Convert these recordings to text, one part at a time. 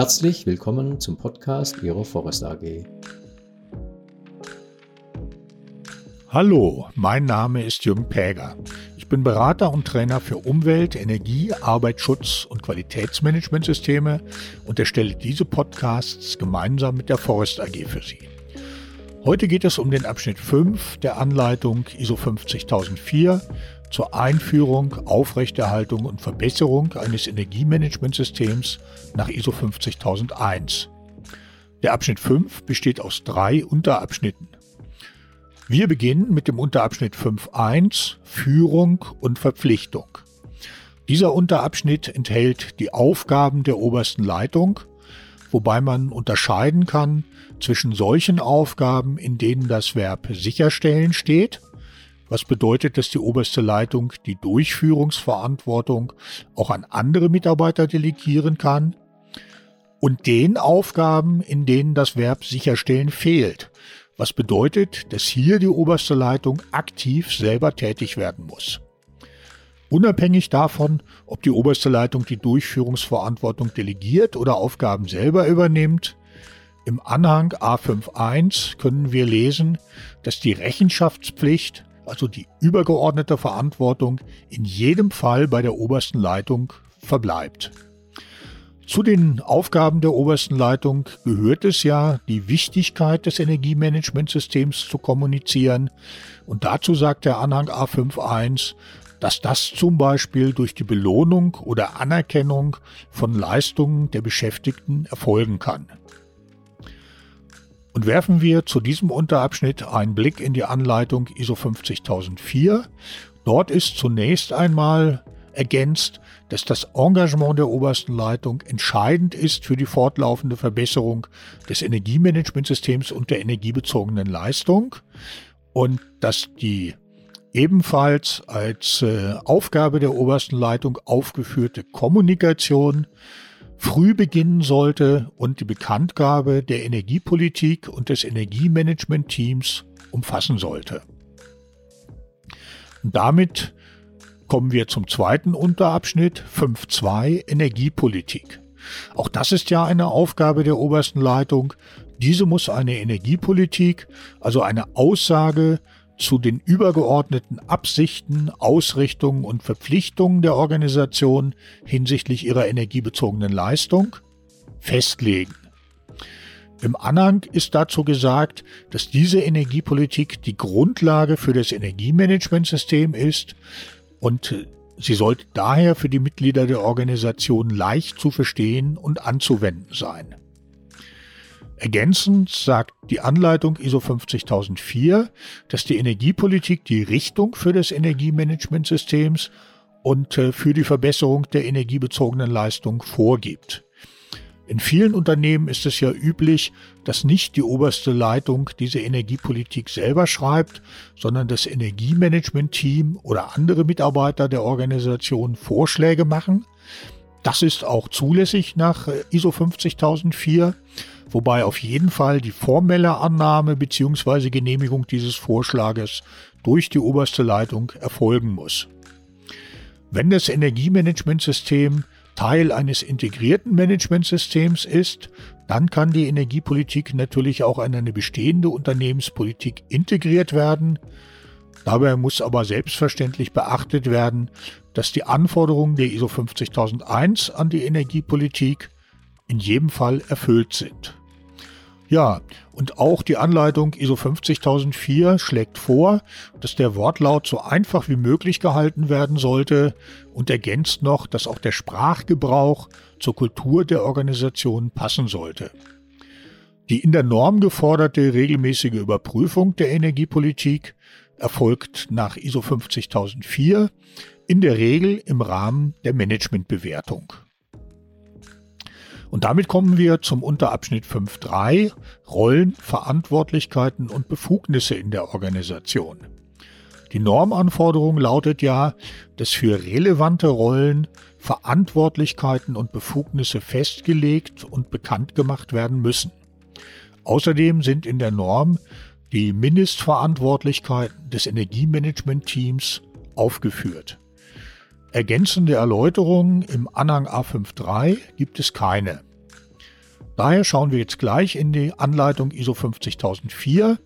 Herzlich willkommen zum Podcast Ihrer Forest AG. Hallo, mein Name ist Jürgen Päger. Ich bin Berater und Trainer für Umwelt, Energie, Arbeitsschutz und Qualitätsmanagementsysteme und erstelle diese Podcasts gemeinsam mit der Forest AG für Sie. Heute geht es um den Abschnitt 5 der Anleitung ISO 50004 zur Einführung, Aufrechterhaltung und Verbesserung eines Energiemanagementsystems nach ISO 50001. Der Abschnitt 5 besteht aus drei Unterabschnitten. Wir beginnen mit dem Unterabschnitt 5.1 Führung und Verpflichtung. Dieser Unterabschnitt enthält die Aufgaben der obersten Leitung, wobei man unterscheiden kann zwischen solchen Aufgaben, in denen das Verb sicherstellen steht, was bedeutet, dass die oberste Leitung die Durchführungsverantwortung auch an andere Mitarbeiter delegieren kann, und den Aufgaben, in denen das Verb sicherstellen fehlt, was bedeutet, dass hier die oberste Leitung aktiv selber tätig werden muss. Unabhängig davon, ob die oberste Leitung die Durchführungsverantwortung delegiert oder Aufgaben selber übernimmt, im Anhang A51 können wir lesen, dass die Rechenschaftspflicht, also die übergeordnete Verantwortung, in jedem Fall bei der obersten Leitung verbleibt. Zu den Aufgaben der obersten Leitung gehört es ja, die Wichtigkeit des Energiemanagementsystems zu kommunizieren. Und dazu sagt der Anhang A5.1, dass das zum Beispiel durch die Belohnung oder Anerkennung von Leistungen der Beschäftigten erfolgen kann. Und werfen wir zu diesem Unterabschnitt einen Blick in die Anleitung ISO 50004. Dort ist zunächst einmal ergänzt, dass das Engagement der obersten Leitung entscheidend ist für die fortlaufende Verbesserung des Energiemanagementsystems und der energiebezogenen Leistung und dass die ebenfalls als äh, Aufgabe der obersten Leitung aufgeführte Kommunikation früh beginnen sollte und die Bekanntgabe der Energiepolitik und des Energiemanagement-Teams umfassen sollte. Und damit kommen wir zum zweiten Unterabschnitt 5.2 Energiepolitik. Auch das ist ja eine Aufgabe der obersten Leitung. Diese muss eine Energiepolitik, also eine Aussage zu den übergeordneten Absichten, Ausrichtungen und Verpflichtungen der Organisation hinsichtlich ihrer energiebezogenen Leistung festlegen. Im Anhang ist dazu gesagt, dass diese Energiepolitik die Grundlage für das Energiemanagementsystem ist, und sie sollte daher für die Mitglieder der Organisation leicht zu verstehen und anzuwenden sein. Ergänzend sagt die Anleitung ISO 50004, dass die Energiepolitik die Richtung für das Energiemanagementsystems und äh, für die Verbesserung der energiebezogenen Leistung vorgibt. In vielen Unternehmen ist es ja üblich, dass nicht die oberste Leitung diese Energiepolitik selber schreibt, sondern das Energiemanagement-Team oder andere Mitarbeiter der Organisation Vorschläge machen. Das ist auch zulässig nach äh, ISO 50004, wobei auf jeden Fall die formelle Annahme bzw. Genehmigung dieses Vorschlages durch die oberste Leitung erfolgen muss. Wenn das Energiemanagementsystem Teil eines integrierten Managementsystems ist, dann kann die Energiepolitik natürlich auch in eine bestehende Unternehmenspolitik integriert werden. Dabei muss aber selbstverständlich beachtet werden, dass die Anforderungen der ISO 50001 an die Energiepolitik in jedem Fall erfüllt sind. Ja, und auch die Anleitung ISO 50004 schlägt vor, dass der Wortlaut so einfach wie möglich gehalten werden sollte und ergänzt noch, dass auch der Sprachgebrauch zur Kultur der Organisation passen sollte. Die in der Norm geforderte regelmäßige Überprüfung der Energiepolitik erfolgt nach ISO 50004 in der Regel im Rahmen der Managementbewertung. Und damit kommen wir zum Unterabschnitt 5.3 Rollen, Verantwortlichkeiten und Befugnisse in der Organisation. Die Normanforderung lautet ja, dass für relevante Rollen Verantwortlichkeiten und Befugnisse festgelegt und bekannt gemacht werden müssen. Außerdem sind in der Norm die Mindestverantwortlichkeiten des Energiemanagement-Teams aufgeführt. Ergänzende Erläuterungen im Anhang A53 gibt es keine. Daher schauen wir jetzt gleich in die Anleitung ISO 50004.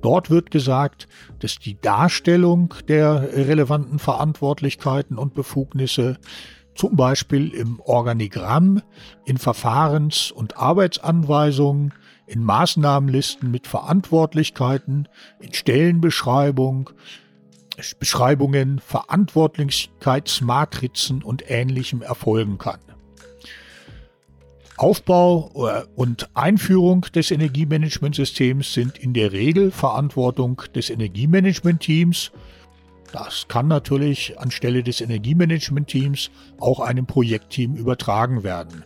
Dort wird gesagt, dass die Darstellung der relevanten Verantwortlichkeiten und Befugnisse zum Beispiel im Organigramm, in Verfahrens- und Arbeitsanweisungen, in Maßnahmenlisten mit Verantwortlichkeiten, in Stellenbeschreibung, Beschreibungen, Verantwortlichkeitsmatrizen und ähnlichem erfolgen kann. Aufbau äh, und Einführung des Energiemanagementsystems sind in der Regel Verantwortung des Energiemanagementteams. Das kann natürlich anstelle des Energiemanagementteams auch einem Projektteam übertragen werden.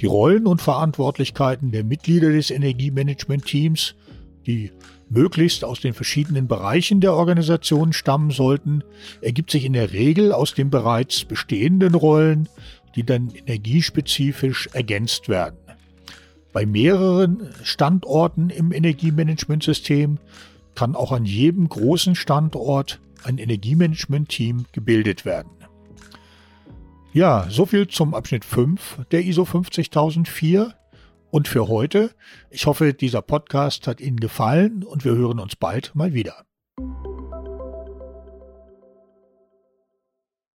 Die Rollen und Verantwortlichkeiten der Mitglieder des Energiemanagementteams, die möglichst aus den verschiedenen Bereichen der Organisation stammen sollten, ergibt sich in der Regel aus den bereits bestehenden Rollen die dann energiespezifisch ergänzt werden. Bei mehreren Standorten im Energiemanagementsystem kann auch an jedem großen Standort ein Energiemanagement-Team gebildet werden. Ja, soviel zum Abschnitt 5 der ISO 50004 und für heute. Ich hoffe, dieser Podcast hat Ihnen gefallen und wir hören uns bald mal wieder.